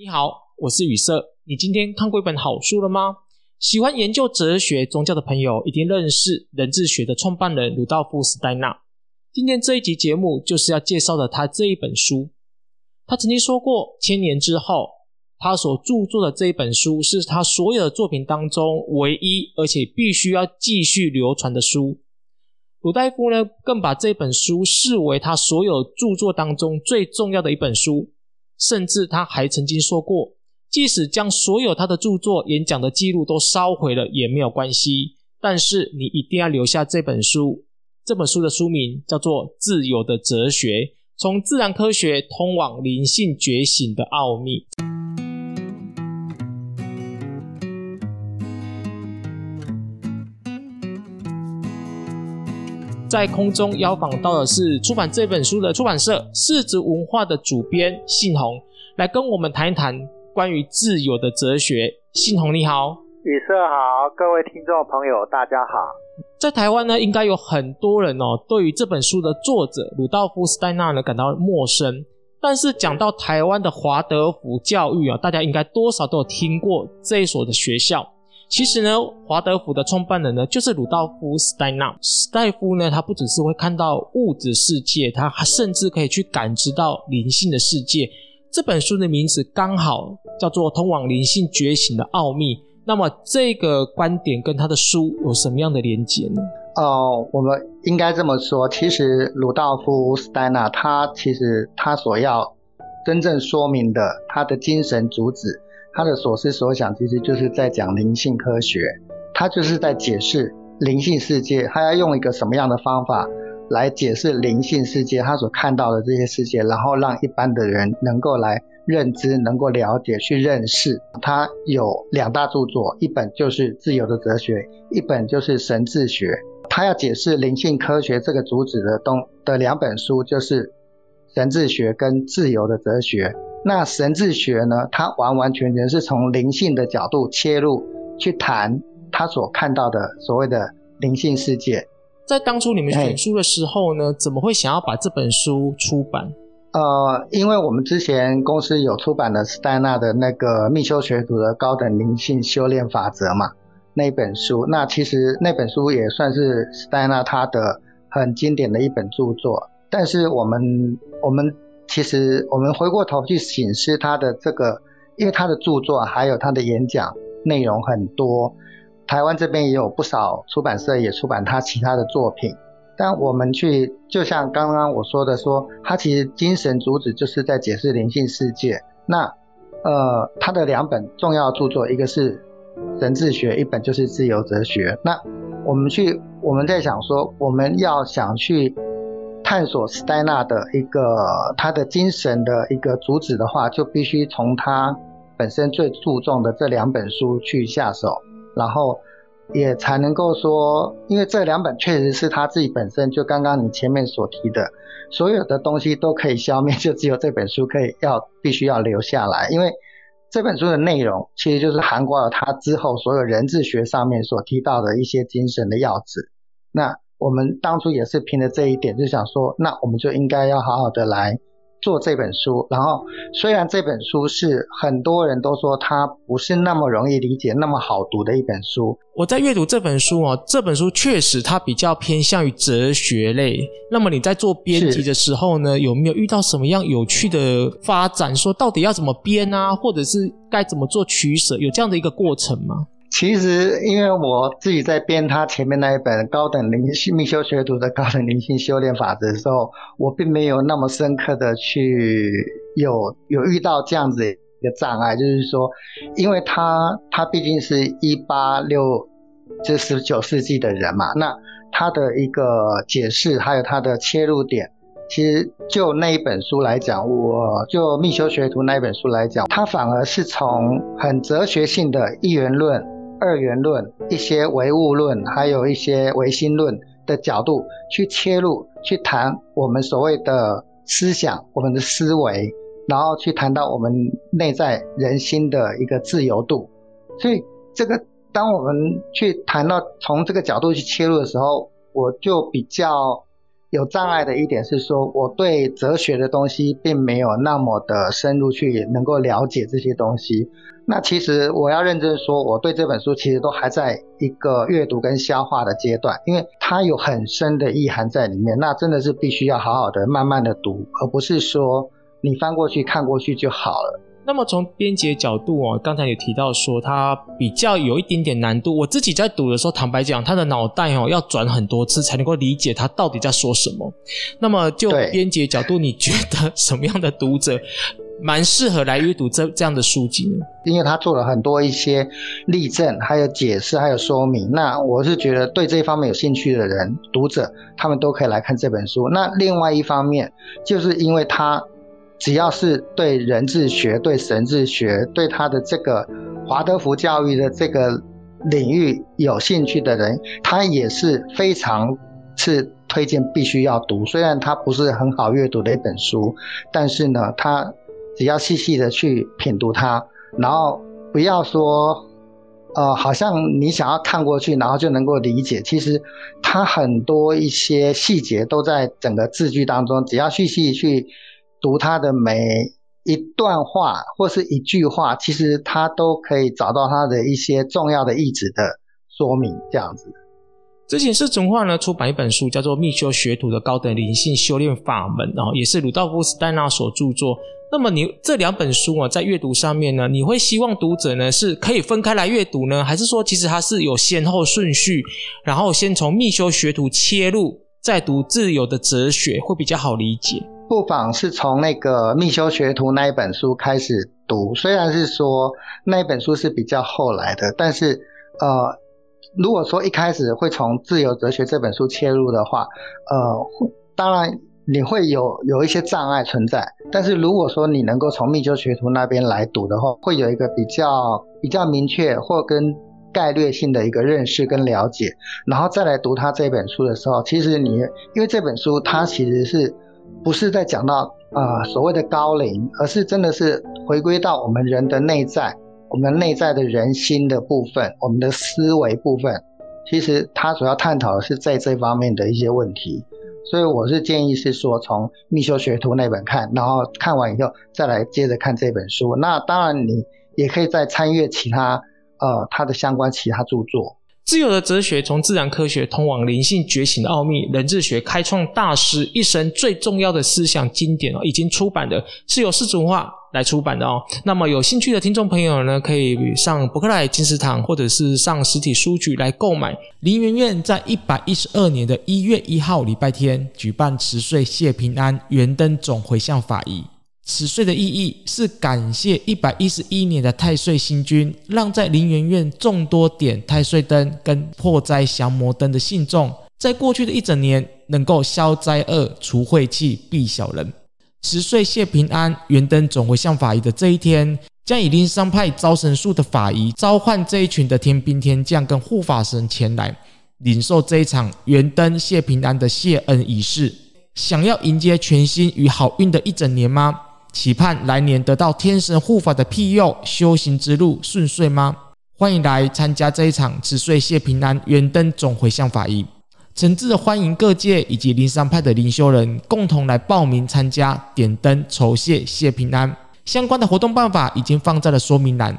你好，我是雨色。你今天看过一本好书了吗？喜欢研究哲学、宗教的朋友一定认识人智学的创办人鲁道夫·斯戴纳。今天这一集节目就是要介绍的他这一本书。他曾经说过，千年之后，他所著作的这一本书是他所有的作品当中唯一而且必须要继续流传的书。鲁道夫呢，更把这本书视为他所有著作当中最重要的一本书。甚至他还曾经说过，即使将所有他的著作、演讲的记录都烧毁了也没有关系，但是你一定要留下这本书。这本书的书名叫做《自由的哲学：从自然科学通往灵性觉醒的奥秘》。在空中邀访到的是出版这本书的出版社世子文化的主编信宏，来跟我们谈一谈关于自由的哲学。信宏你好，宇色好，各位听众朋友大家好。在台湾呢，应该有很多人哦，对于这本书的作者鲁道夫·史黛纳呢感到陌生。但是讲到台湾的华德福教育啊，大家应该多少都有听过这一所的学校。其实呢，华德福的创办人呢，就是鲁道夫·史戴纳。史戴夫呢，他不只是会看到物质世界，他甚至可以去感知到灵性的世界。这本书的名字刚好叫做《通往灵性觉醒的奥秘》。那么，这个观点跟他的书有什么样的连结呢？哦，我们应该这么说，其实鲁道夫·史戴纳他其实他所要真正说明的，他的精神主旨。他的所思所想，其实就是在讲灵性科学，他就是在解释灵性世界，他要用一个什么样的方法来解释灵性世界，他所看到的这些世界，然后让一般的人能够来认知、能够了解、去认识。他有两大著作，一本就是《自由的哲学》，一本就是《神智学》。他要解释灵性科学这个主旨的东的两本书，就是《神智学》跟《自由的哲学》。那神智学呢？它完完全全是从灵性的角度切入，去谈他所看到的所谓的灵性世界。在当初你们选书的时候呢，怎么会想要把这本书出版？呃，因为我们之前公司有出版了斯戴纳的那个密修学徒的高等灵性修炼法则嘛，那本书。那其实那本书也算是斯戴纳他的很经典的一本著作。但是我们我们。其实我们回过头去省思他的这个，因为他的著作还有他的演讲内容很多，台湾这边也有不少出版社也出版他其他的作品。但我们去，就像刚刚我说的说，说他其实精神主旨就是在解释灵性世界。那呃，他的两本重要著作，一个是《神智学》，一本就是《自由哲学》。那我们去，我们在想说，我们要想去。探索斯黛纳的一个他的精神的一个主旨的话，就必须从他本身最注重的这两本书去下手，然后也才能够说，因为这两本确实是他自己本身，就刚刚你前面所提的，所有的东西都可以消灭，就只有这本书可以要必须要留下来，因为这本书的内容其实就是涵盖了他之后所有人智学上面所提到的一些精神的要旨。那我们当初也是凭着这一点，就想说，那我们就应该要好好的来做这本书。然后，虽然这本书是很多人都说它不是那么容易理解、那么好读的一本书。我在阅读这本书哦，这本书确实它比较偏向于哲学类。那么你在做编辑的时候呢，有没有遇到什么样有趣的发展？说到底要怎么编啊，或者是该怎么做取舍？有这样的一个过程吗？其实，因为我自己在编他前面那一本《高等灵性密修学徒的高等灵性修炼法则》的时候，我并没有那么深刻的去有有遇到这样子一个障碍，就是说，因为他他毕竟是一八六至十九世纪的人嘛，那他的一个解释还有他的切入点，其实就那一本书来讲，我就密修学徒那一本书来讲，他反而是从很哲学性的一元论。二元论、一些唯物论，还有一些唯心论的角度去切入，去谈我们所谓的思想、我们的思维，然后去谈到我们内在人心的一个自由度。所以，这个当我们去谈到从这个角度去切入的时候，我就比较有障碍的一点是说，我对哲学的东西并没有那么的深入去能够了解这些东西。那其实我要认真说，我对这本书其实都还在一个阅读跟消化的阶段，因为它有很深的意涵在里面。那真的是必须要好好的慢慢的读，而不是说你翻过去看过去就好了。那么从编辑角度哦，刚才有提到说它比较有一点点难度。我自己在读的时候，坦白讲，他的脑袋哦要转很多次才能够理解他到底在说什么。那么就编辑角度，你觉得什么样的读者蛮适合来阅读这这样的书籍呢？因为他做了很多一些例证，还有解释，还有说明。那我是觉得对这一方面有兴趣的人，读者他们都可以来看这本书。那另外一方面，就是因为他。只要是对人智学、对神智学、对他的这个华德福教育的这个领域有兴趣的人，他也是非常是推荐必须要读。虽然它不是很好阅读的一本书，但是呢，他只要细细的去品读它，然后不要说，呃，好像你想要看过去，然后就能够理解。其实它很多一些细节都在整个字句当中，只要细细去。读他的每一段话或是一句话，其实他都可以找到他的一些重要的意旨的说明。这样子，之前是中化呢出版一本书，叫做《密修学徒的高等灵性修炼法门》，然后也是鲁道夫·斯戴纳所著作。那么你这两本书啊，在阅读上面呢，你会希望读者呢是可以分开来阅读呢，还是说其实它是有先后顺序，然后先从密修学徒切入，再读自由的哲学，会比较好理解？不妨是从那个密修学徒那一本书开始读，虽然是说那一本书是比较后来的，但是呃，如果说一开始会从自由哲学这本书切入的话，呃，当然你会有有一些障碍存在，但是如果说你能够从密修学徒那边来读的话，会有一个比较比较明确或跟概略性的一个认识跟了解，然后再来读他这本书的时候，其实你因为这本书它其实是。不是在讲到啊、所谓的高龄，而是真的是回归到我们人的内在，我们内在的人心的部分，我们的思维部分。其实他主要探讨的是在这方面的一些问题。所以我是建议是说，从密修学徒那本看，然后看完以后再来接着看这本书。那当然你也可以再参阅其他呃他的相关其他著作。自由的哲学，从自然科学通往灵性觉醒的奥秘，人智学开创大师一生最重要的思想经典哦，已经出版的，是由世俗化来出版的哦。那么有兴趣的听众朋友呢，可以上博客来、金石堂，或者是上实体书局来购买。林园院在一百一十二年的一月一号礼拜天举办十岁谢平安圆灯总回向法仪。十岁的意义是感谢一百一十一年的太岁星君，让在林园院众多点太岁灯跟破灾降魔灯的信众，在过去的一整年能够消灾厄、除晦气、避小人。十岁谢平安圆灯总会向法仪的这一天，将以灵山派招神术的法仪召唤这一群的天兵天将跟护法神前来，领受这一场圆灯谢平安的谢恩仪式。想要迎接全新与好运的一整年吗？期盼来年得到天神护法的庇佑，修行之路顺遂吗？欢迎来参加这一场辞岁谢平安圆灯总回向法仪，诚挚的欢迎各界以及灵山派的灵修人共同来报名参加，点灯酬谢谢平安。相关的活动办法已经放在了说明栏，